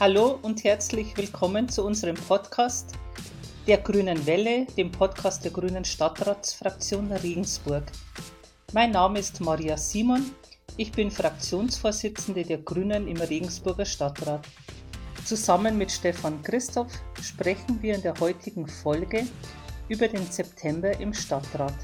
Hallo und herzlich willkommen zu unserem Podcast der Grünen Welle, dem Podcast der Grünen Stadtratsfraktion Regensburg. Mein Name ist Maria Simon, ich bin Fraktionsvorsitzende der Grünen im Regensburger Stadtrat. Zusammen mit Stefan Christoph sprechen wir in der heutigen Folge über den September im Stadtrat.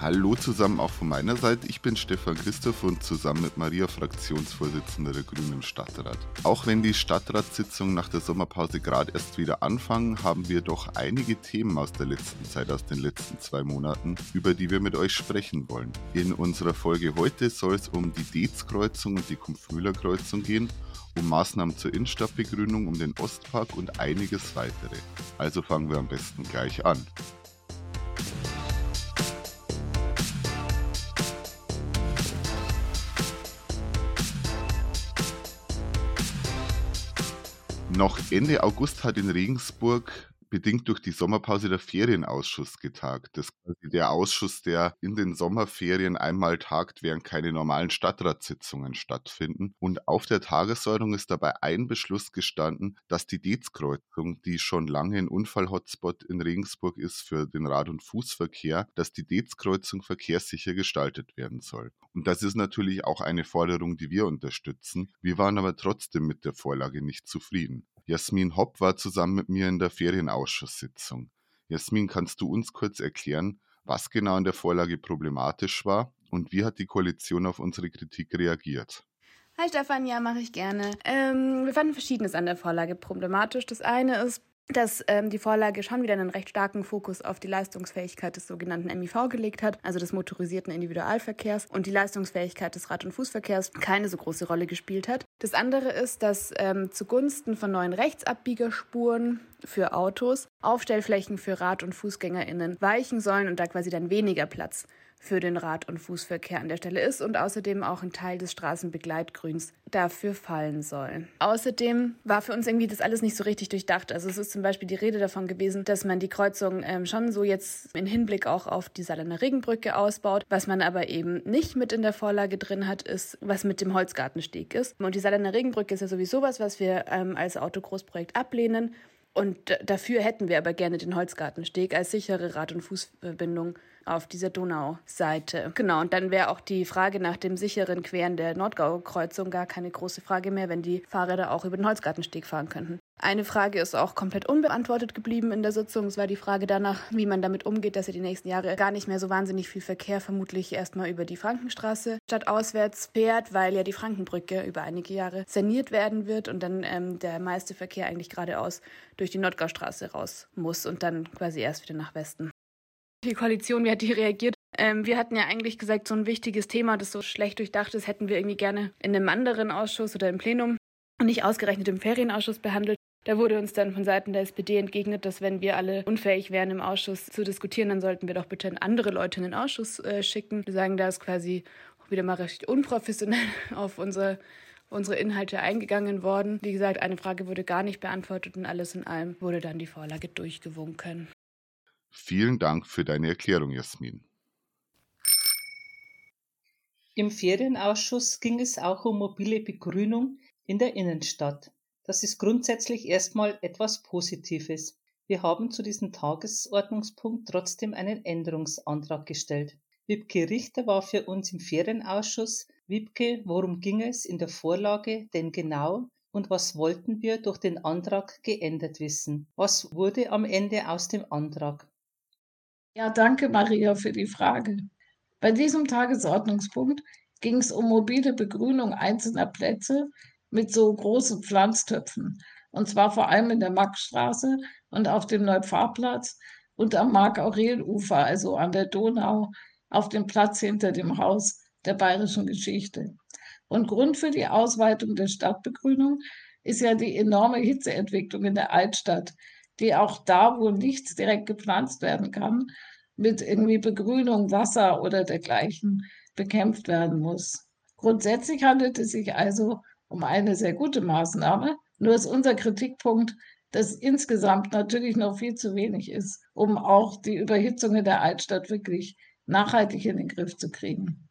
Hallo zusammen auch von meiner Seite. Ich bin Stefan Christoph und zusammen mit Maria Fraktionsvorsitzende der Grünen im Stadtrat. Auch wenn die Stadtratssitzungen nach der Sommerpause gerade erst wieder anfangen, haben wir doch einige Themen aus der letzten Zeit, aus den letzten zwei Monaten, über die wir mit euch sprechen wollen. In unserer Folge heute soll es um die Deetskreuzung und die Kumpfmühler-Kreuzung gehen um Maßnahmen zur Innenstadtbegrünung, um den Ostpark und einiges weitere. Also fangen wir am besten gleich an. Noch Ende August hat in Regensburg bedingt durch die Sommerpause der Ferienausschuss getagt. Das ist der Ausschuss, der in den Sommerferien einmal tagt, während keine normalen Stadtratssitzungen stattfinden. Und auf der Tagesordnung ist dabei ein Beschluss gestanden, dass die Deetskreuzung, die schon lange ein Unfall-Hotspot in Regensburg ist für den Rad- und Fußverkehr, dass die Deetskreuzung verkehrssicher gestaltet werden soll. Und das ist natürlich auch eine Forderung, die wir unterstützen. Wir waren aber trotzdem mit der Vorlage nicht zufrieden. Jasmin Hopp war zusammen mit mir in der Ferienausschusssitzung. Jasmin, kannst du uns kurz erklären, was genau in der Vorlage problematisch war und wie hat die Koalition auf unsere Kritik reagiert? Hi Stefan, ja, mache ich gerne. Ähm, wir fanden Verschiedenes an der Vorlage problematisch. Das eine ist, dass ähm, die Vorlage schon wieder einen recht starken Fokus auf die Leistungsfähigkeit des sogenannten MIV gelegt hat, also des motorisierten Individualverkehrs, und die Leistungsfähigkeit des Rad- und Fußverkehrs keine so große Rolle gespielt hat. Das andere ist, dass ähm, zugunsten von neuen Rechtsabbiegerspuren für Autos Aufstellflächen für Rad- und Fußgängerinnen weichen sollen und da quasi dann weniger Platz für den Rad- und Fußverkehr an der Stelle ist und außerdem auch ein Teil des Straßenbegleitgrüns dafür fallen soll. Außerdem war für uns irgendwie das alles nicht so richtig durchdacht. Also es ist zum Beispiel die Rede davon gewesen, dass man die Kreuzung ähm, schon so jetzt in Hinblick auch auf die Salener Regenbrücke ausbaut. Was man aber eben nicht mit in der Vorlage drin hat, ist, was mit dem Holzgartensteg ist. Und die Salener Regenbrücke ist ja sowieso was, was wir ähm, als Autogroßprojekt ablehnen. Und dafür hätten wir aber gerne den Holzgartensteg als sichere Rad- und Fußverbindung auf dieser Donauseite. Genau, und dann wäre auch die Frage nach dem sicheren Queren der Nordgau-Kreuzung gar keine große Frage mehr, wenn die Fahrräder auch über den Holzgartensteg fahren könnten. Eine Frage ist auch komplett unbeantwortet geblieben in der Sitzung. Es war die Frage danach, wie man damit umgeht, dass ja die nächsten Jahre gar nicht mehr so wahnsinnig viel Verkehr vermutlich erstmal über die Frankenstraße statt auswärts fährt, weil ja die Frankenbrücke über einige Jahre saniert werden wird und dann ähm, der meiste Verkehr eigentlich geradeaus durch die Nordgaustraße raus muss und dann quasi erst wieder nach Westen. Die Koalition, wie hat die reagiert? Ähm, wir hatten ja eigentlich gesagt, so ein wichtiges Thema, das so schlecht durchdacht ist, hätten wir irgendwie gerne in einem anderen Ausschuss oder im Plenum und nicht ausgerechnet im Ferienausschuss behandelt. Da wurde uns dann von Seiten der SPD entgegnet, dass wenn wir alle unfähig wären, im Ausschuss zu diskutieren, dann sollten wir doch bitte andere Leute in den Ausschuss äh, schicken. Wir sagen, da ist quasi wieder mal recht unprofessionell auf unsere, unsere Inhalte eingegangen worden. Wie gesagt, eine Frage wurde gar nicht beantwortet und alles in allem wurde dann die Vorlage durchgewunken. Vielen Dank für deine Erklärung, Jasmin. Im Ferienausschuss ging es auch um mobile Begrünung in der Innenstadt. Das ist grundsätzlich erstmal etwas Positives. Wir haben zu diesem Tagesordnungspunkt trotzdem einen Änderungsantrag gestellt. Wibke Richter war für uns im Ferienausschuss. Wibke, worum ging es in der Vorlage denn genau und was wollten wir durch den Antrag geändert wissen? Was wurde am Ende aus dem Antrag? Ja, danke Maria für die Frage. Bei diesem Tagesordnungspunkt ging es um mobile Begrünung einzelner Plätze mit so großen Pflanztöpfen. Und zwar vor allem in der Maxstraße und auf dem Neupfarrplatz und am Mark-Aurel-Ufer, also an der Donau, auf dem Platz hinter dem Haus der bayerischen Geschichte. Und Grund für die Ausweitung der Stadtbegrünung ist ja die enorme Hitzeentwicklung in der Altstadt, die auch da, wo nichts direkt gepflanzt werden kann, mit irgendwie Begrünung, Wasser oder dergleichen bekämpft werden muss. Grundsätzlich handelt es sich also um eine sehr gute Maßnahme. Nur ist unser Kritikpunkt, dass insgesamt natürlich noch viel zu wenig ist, um auch die Überhitzung in der Altstadt wirklich nachhaltig in den Griff zu kriegen.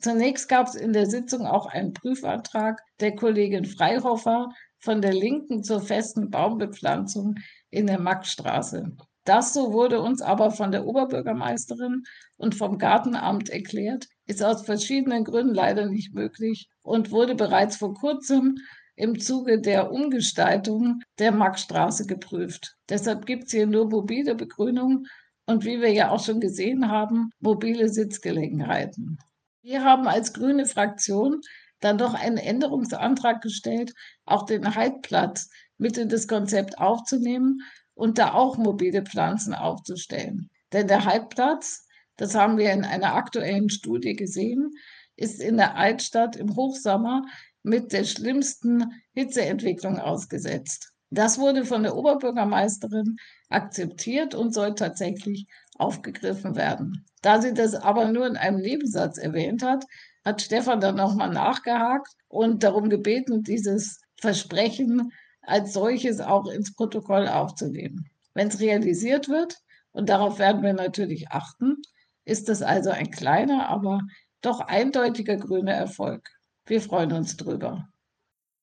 Zunächst gab es in der Sitzung auch einen Prüfantrag der Kollegin Freihofer von der linken zur festen Baumbepflanzung in der Maxstraße. Das, so wurde uns aber von der Oberbürgermeisterin und vom Gartenamt erklärt, ist aus verschiedenen Gründen leider nicht möglich und wurde bereits vor kurzem im Zuge der Umgestaltung der Maxstraße geprüft. Deshalb gibt es hier nur mobile Begrünung und wie wir ja auch schon gesehen haben, mobile Sitzgelegenheiten. Wir haben als grüne Fraktion dann doch einen Änderungsantrag gestellt, auch den Heidplatz mit in das Konzept aufzunehmen und da auch mobile Pflanzen aufzustellen. Denn der Heidplatz, das haben wir in einer aktuellen Studie gesehen, ist in der Altstadt im Hochsommer mit der schlimmsten Hitzeentwicklung ausgesetzt. Das wurde von der Oberbürgermeisterin akzeptiert und soll tatsächlich aufgegriffen werden. Da sie das aber nur in einem Nebensatz erwähnt hat, hat Stefan dann nochmal nachgehakt und darum gebeten, dieses Versprechen als solches auch ins Protokoll aufzunehmen. Wenn es realisiert wird, und darauf werden wir natürlich achten, ist das also ein kleiner, aber doch eindeutiger grüner Erfolg. Wir freuen uns drüber.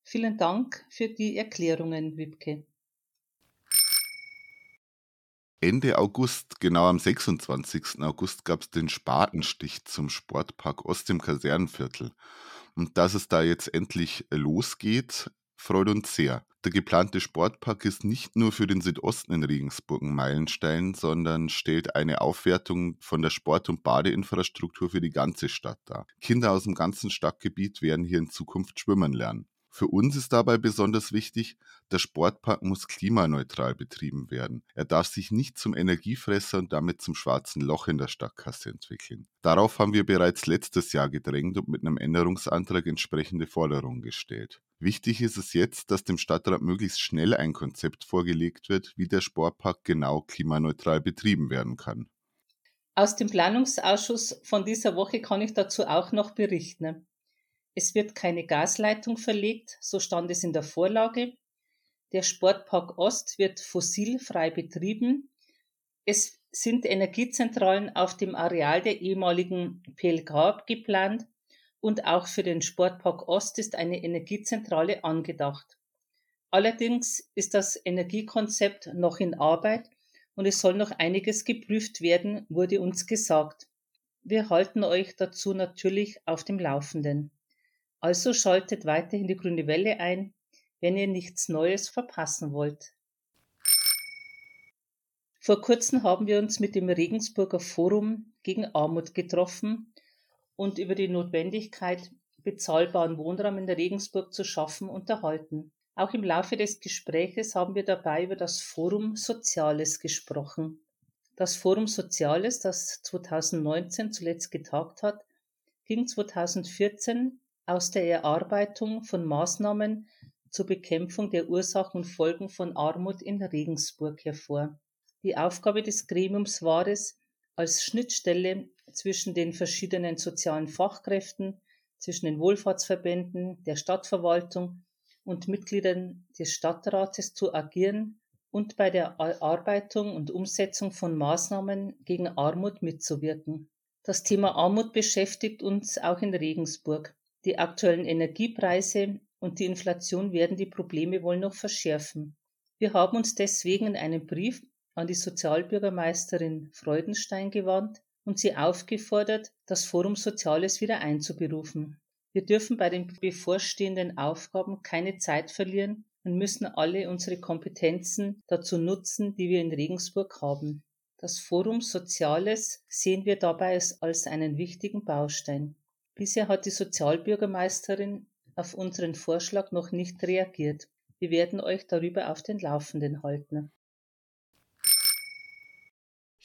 Vielen Dank für die Erklärungen, Wibke. Ende August, genau am 26. August, gab es den Spatenstich zum Sportpark Ost im Kasernenviertel. Und dass es da jetzt endlich losgeht, freut uns sehr. Der geplante Sportpark ist nicht nur für den Südosten in Regensburg ein Meilenstein, sondern stellt eine Aufwertung von der Sport- und Badeinfrastruktur für die ganze Stadt dar. Kinder aus dem ganzen Stadtgebiet werden hier in Zukunft schwimmen lernen. Für uns ist dabei besonders wichtig, der Sportpark muss klimaneutral betrieben werden. Er darf sich nicht zum Energiefresser und damit zum schwarzen Loch in der Stadtkasse entwickeln. Darauf haben wir bereits letztes Jahr gedrängt und mit einem Änderungsantrag entsprechende Forderungen gestellt. Wichtig ist es jetzt, dass dem Stadtrat möglichst schnell ein Konzept vorgelegt wird, wie der Sportpark genau klimaneutral betrieben werden kann. Aus dem Planungsausschuss von dieser Woche kann ich dazu auch noch berichten. Es wird keine Gasleitung verlegt, so stand es in der Vorlage. Der Sportpark Ost wird fossilfrei betrieben. Es sind Energiezentralen auf dem Areal der ehemaligen PLK geplant und auch für den Sportpark Ost ist eine Energiezentrale angedacht. Allerdings ist das Energiekonzept noch in Arbeit und es soll noch einiges geprüft werden, wurde uns gesagt. Wir halten euch dazu natürlich auf dem Laufenden. Also schaltet weiterhin die grüne Welle ein, wenn ihr nichts Neues verpassen wollt. Vor kurzem haben wir uns mit dem Regensburger Forum gegen Armut getroffen und über die Notwendigkeit, bezahlbaren Wohnraum in der Regensburg zu schaffen, unterhalten. Auch im Laufe des Gespräches haben wir dabei über das Forum Soziales gesprochen. Das Forum Soziales, das 2019 zuletzt getagt hat, ging 2014 aus der Erarbeitung von Maßnahmen zur Bekämpfung der Ursachen und Folgen von Armut in Regensburg hervor. Die Aufgabe des Gremiums war es, als Schnittstelle zwischen den verschiedenen sozialen Fachkräften, zwischen den Wohlfahrtsverbänden, der Stadtverwaltung und Mitgliedern des Stadtrates zu agieren und bei der Erarbeitung und Umsetzung von Maßnahmen gegen Armut mitzuwirken. Das Thema Armut beschäftigt uns auch in Regensburg. Die aktuellen Energiepreise und die Inflation werden die Probleme wohl noch verschärfen. Wir haben uns deswegen in einem Brief an die Sozialbürgermeisterin Freudenstein gewandt und sie aufgefordert, das Forum Soziales wieder einzuberufen. Wir dürfen bei den bevorstehenden Aufgaben keine Zeit verlieren und müssen alle unsere Kompetenzen dazu nutzen, die wir in Regensburg haben. Das Forum Soziales sehen wir dabei als einen wichtigen Baustein. Bisher hat die Sozialbürgermeisterin auf unseren Vorschlag noch nicht reagiert. Wir werden euch darüber auf den Laufenden halten.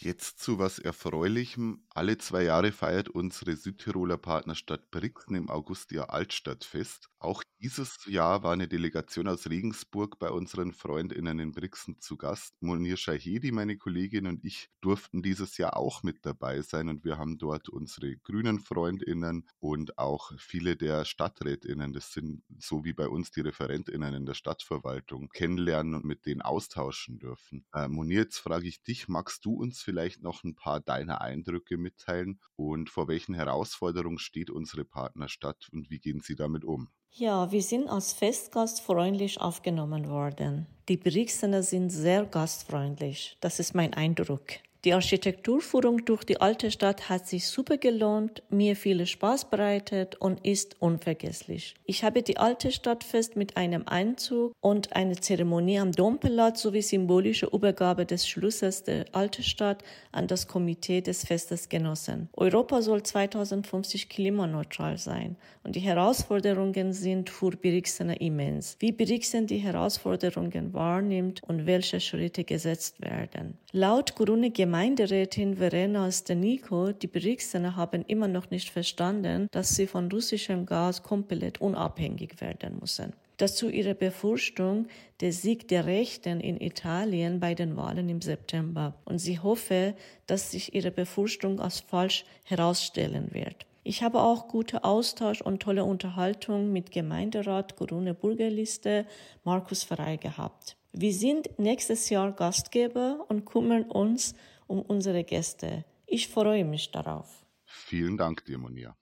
Jetzt zu was Erfreulichem. Alle zwei Jahre feiert unsere Südtiroler Partnerstadt Brixen im August ihr Altstadtfest. Auch dieses Jahr war eine Delegation aus Regensburg bei unseren FreundInnen in Brixen zu Gast. Monir Shahedi, meine Kollegin und ich durften dieses Jahr auch mit dabei sein und wir haben dort unsere grünen FreundInnen und auch viele der StadträtInnen, das sind so wie bei uns die ReferentInnen in der Stadtverwaltung, kennenlernen und mit denen austauschen dürfen. Äh, Monir, jetzt frage ich dich, magst du uns vielleicht noch ein paar deiner Eindrücke mitteilen und vor welchen Herausforderungen steht unsere Partnerstadt und wie gehen Sie damit um? Ja, wir sind als Festgast freundlich aufgenommen worden. Die Brixener sind sehr gastfreundlich. Das ist mein Eindruck. Die Architekturführung durch die alte Stadt hat sich super gelohnt, mir viel Spaß bereitet und ist unvergesslich. Ich habe die alte Stadtfest mit einem Einzug und einer Zeremonie am Domplatz sowie symbolische Übergabe des Schlüssels der alten Stadt an das Komitee des Festes genossen. Europa soll 2050 klimaneutral sein und die Herausforderungen sind für Brixener immens. Wie Brixen die Herausforderungen wahrnimmt und welche Schritte gesetzt werden. Laut grüne Gemeinderätin Verena Stenico, die Brixener haben immer noch nicht verstanden, dass sie von russischem Gas komplett unabhängig werden müssen. Dazu ihre Befürchtung der Sieg der Rechten in Italien bei den Wahlen im September. Und sie hoffe, dass sich ihre Befürchtung als falsch herausstellen wird. Ich habe auch gute Austausch und tolle Unterhaltung mit Gemeinderat Grüne Bürgerliste Markus Frey gehabt. Wir sind nächstes Jahr Gastgeber und kümmern uns um unsere Gäste. Ich freue mich darauf. Vielen Dank dir, Monia.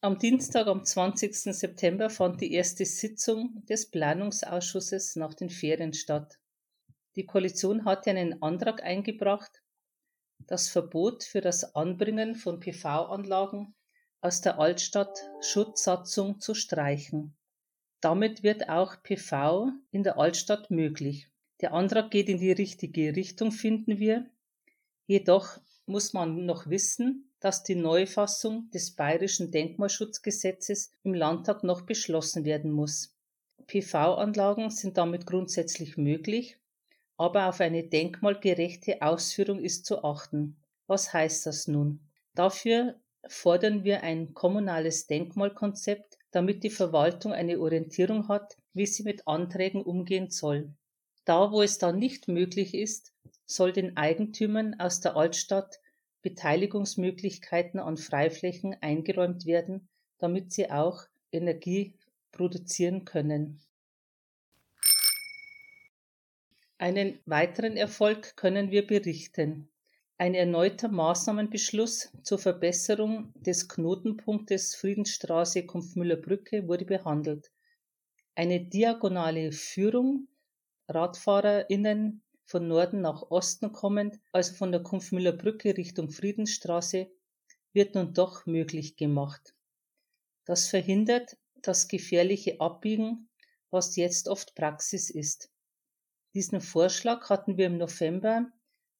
Am Dienstag, am 20. September, fand die erste Sitzung des Planungsausschusses nach den Ferien statt. Die Koalition hatte einen Antrag eingebracht, das Verbot für das Anbringen von PV-Anlagen aus der Altstadt-Schutzsatzung zu streichen. Damit wird auch PV in der Altstadt möglich. Der Antrag geht in die richtige Richtung, finden wir. Jedoch muss man noch wissen, dass die Neufassung des Bayerischen Denkmalschutzgesetzes im Landtag noch beschlossen werden muss. PV-Anlagen sind damit grundsätzlich möglich, aber auf eine denkmalgerechte Ausführung ist zu achten. Was heißt das nun? Dafür fordern wir ein kommunales Denkmalkonzept, damit die Verwaltung eine Orientierung hat, wie sie mit Anträgen umgehen soll. Da, wo es dann nicht möglich ist, soll den Eigentümern aus der Altstadt Beteiligungsmöglichkeiten an Freiflächen eingeräumt werden, damit sie auch Energie produzieren können. Einen weiteren Erfolg können wir berichten. Ein erneuter Maßnahmenbeschluss zur Verbesserung des Knotenpunktes Friedensstraße Kumpfmüller Brücke wurde behandelt. Eine diagonale Führung RadfahrerInnen von Norden nach Osten kommend, also von der Kumpfmüller Brücke Richtung Friedensstraße, wird nun doch möglich gemacht. Das verhindert das gefährliche Abbiegen, was jetzt oft Praxis ist. Diesen Vorschlag hatten wir im November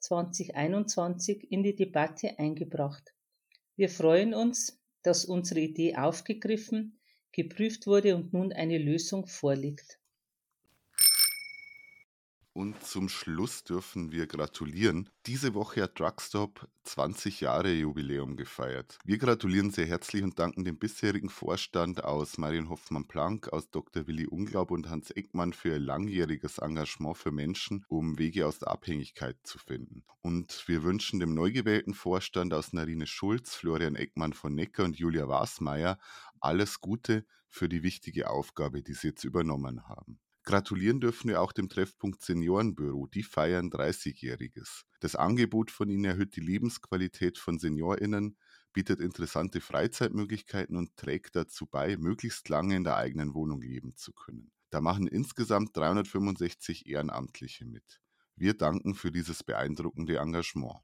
2021 in die Debatte eingebracht. Wir freuen uns, dass unsere Idee aufgegriffen, geprüft wurde und nun eine Lösung vorliegt. Und zum Schluss dürfen wir gratulieren. Diese Woche hat Drugstop 20 Jahre Jubiläum gefeiert. Wir gratulieren sehr herzlich und danken dem bisherigen Vorstand aus Marion Hoffmann-Planck, aus Dr. Willi Unglaub und Hans Eckmann für ihr langjähriges Engagement für Menschen, um Wege aus der Abhängigkeit zu finden. Und wir wünschen dem neu gewählten Vorstand aus Narine Schulz, Florian Eckmann von Necker und Julia Wasmeier alles Gute für die wichtige Aufgabe, die sie jetzt übernommen haben. Gratulieren dürfen wir auch dem Treffpunkt Seniorenbüro. Die feiern 30-Jähriges. Das Angebot von ihnen erhöht die Lebensqualität von SeniorInnen, bietet interessante Freizeitmöglichkeiten und trägt dazu bei, möglichst lange in der eigenen Wohnung leben zu können. Da machen insgesamt 365 Ehrenamtliche mit. Wir danken für dieses beeindruckende Engagement.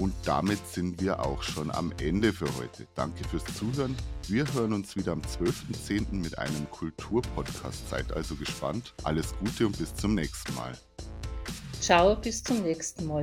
Und damit sind wir auch schon am Ende für heute. Danke fürs Zuhören. Wir hören uns wieder am 12.10. mit einem Kulturpodcast. Seid also gespannt. Alles Gute und bis zum nächsten Mal. Ciao, bis zum nächsten Mal.